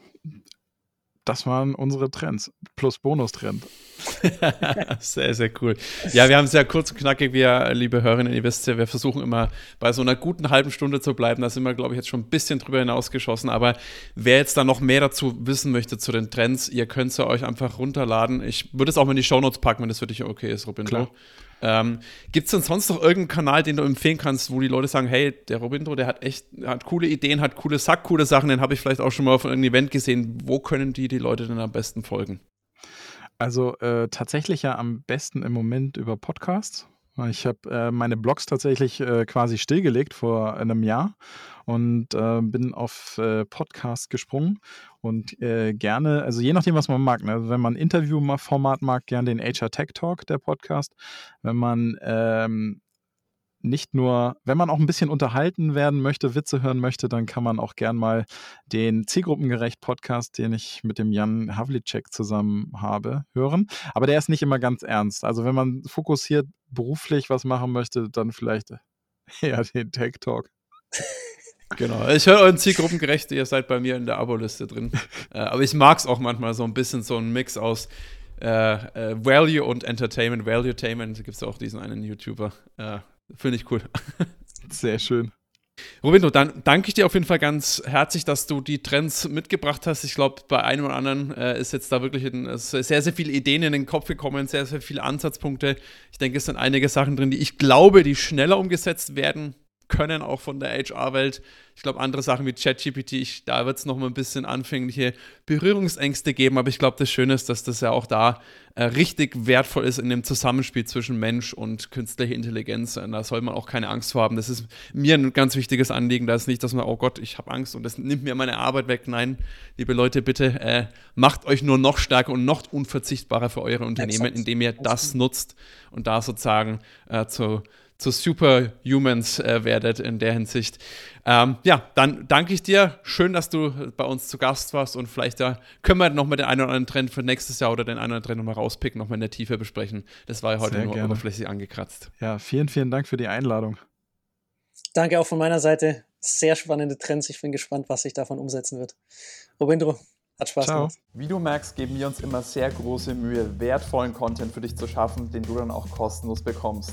das waren unsere Trends. Plus Bonustrend. <laughs> sehr, sehr cool. Ja, wir haben es ja kurz und knackig, wir, liebe Hörerinnen, ihr wisst ja, wir versuchen immer bei so einer guten halben Stunde zu bleiben. Da sind wir, glaube ich, jetzt schon ein bisschen drüber hinausgeschossen. Aber wer jetzt da noch mehr dazu wissen möchte zu den Trends, ihr könnt es ja euch einfach runterladen. Ich würde es auch mal in die Shownotes packen, wenn das für dich okay ist, Robin. Klar. Ähm, Gibt es denn sonst noch irgendeinen Kanal, den du empfehlen kannst, wo die Leute sagen, hey, der Robindo, der hat echt, hat coole Ideen, hat coole Sack, coole Sachen, den habe ich vielleicht auch schon mal auf einem Event gesehen. Wo können die die Leute denn am besten folgen? Also äh, tatsächlich ja am besten im Moment über Podcasts. Ich habe äh, meine Blogs tatsächlich äh, quasi stillgelegt vor einem Jahr und äh, bin auf äh, Podcast gesprungen und äh, gerne, also je nachdem, was man mag. Ne? Wenn man Interviewformat mag, gerne den HR Tech Talk, der Podcast. Wenn man ähm, nicht nur, wenn man auch ein bisschen unterhalten werden möchte, Witze hören möchte, dann kann man auch gern mal den Zielgruppengerecht Podcast, den ich mit dem Jan Havlicek zusammen habe, hören. Aber der ist nicht immer ganz ernst. Also wenn man fokussiert beruflich was machen möchte, dann vielleicht <laughs> eher den Tech Talk. <laughs> Genau, ich höre euren Zielgruppengerecht, ihr seid bei mir in der Abo-Liste drin. <laughs> äh, aber ich mag es auch manchmal so ein bisschen so ein Mix aus äh, äh, Value und Entertainment. Value-Tainment gibt es auch diesen einen YouTuber. Äh, Finde ich cool. <laughs> Sehr schön. Robindo, dann danke ich dir auf jeden Fall ganz herzlich, dass du die Trends mitgebracht hast. Ich glaube, bei einem oder anderen äh, ist jetzt da wirklich ein, sehr, sehr viele Ideen in den Kopf gekommen, sehr, sehr viele Ansatzpunkte. Ich denke, es sind einige Sachen drin, die ich glaube, die schneller umgesetzt werden können, auch von der HR-Welt. Ich glaube, andere Sachen wie ChatGPT, da wird es noch mal ein bisschen anfängliche Berührungsängste geben, aber ich glaube, das Schöne ist, dass das ja auch da äh, richtig wertvoll ist in dem Zusammenspiel zwischen Mensch und künstlicher Intelligenz. Und da soll man auch keine Angst vor haben. Das ist mir ein ganz wichtiges Anliegen. Da ist nicht, dass man, oh Gott, ich habe Angst und das nimmt mir meine Arbeit weg. Nein, liebe Leute, bitte äh, macht euch nur noch stärker und noch unverzichtbarer für eure Unternehmen, Exakt. indem ihr das nutzt und da sozusagen äh, zu zu Superhumans äh, werdet in der Hinsicht. Ähm, ja, dann danke ich dir. Schön, dass du bei uns zu Gast warst und vielleicht da können wir noch mal den einen oder anderen Trend für nächstes Jahr oder den einen oder anderen Trend nochmal rauspicken, nochmal in der Tiefe besprechen. Das war ja heute Sehr nur gerne. oberflächlich angekratzt. Ja, vielen, vielen Dank für die Einladung. Danke auch von meiner Seite. Sehr spannende Trends. Ich bin gespannt, was sich davon umsetzen wird. Robindro, hat Spaß Ciao. gemacht. Wie du merkst, geben wir uns immer sehr große Mühe, wertvollen Content für dich zu schaffen, den du dann auch kostenlos bekommst.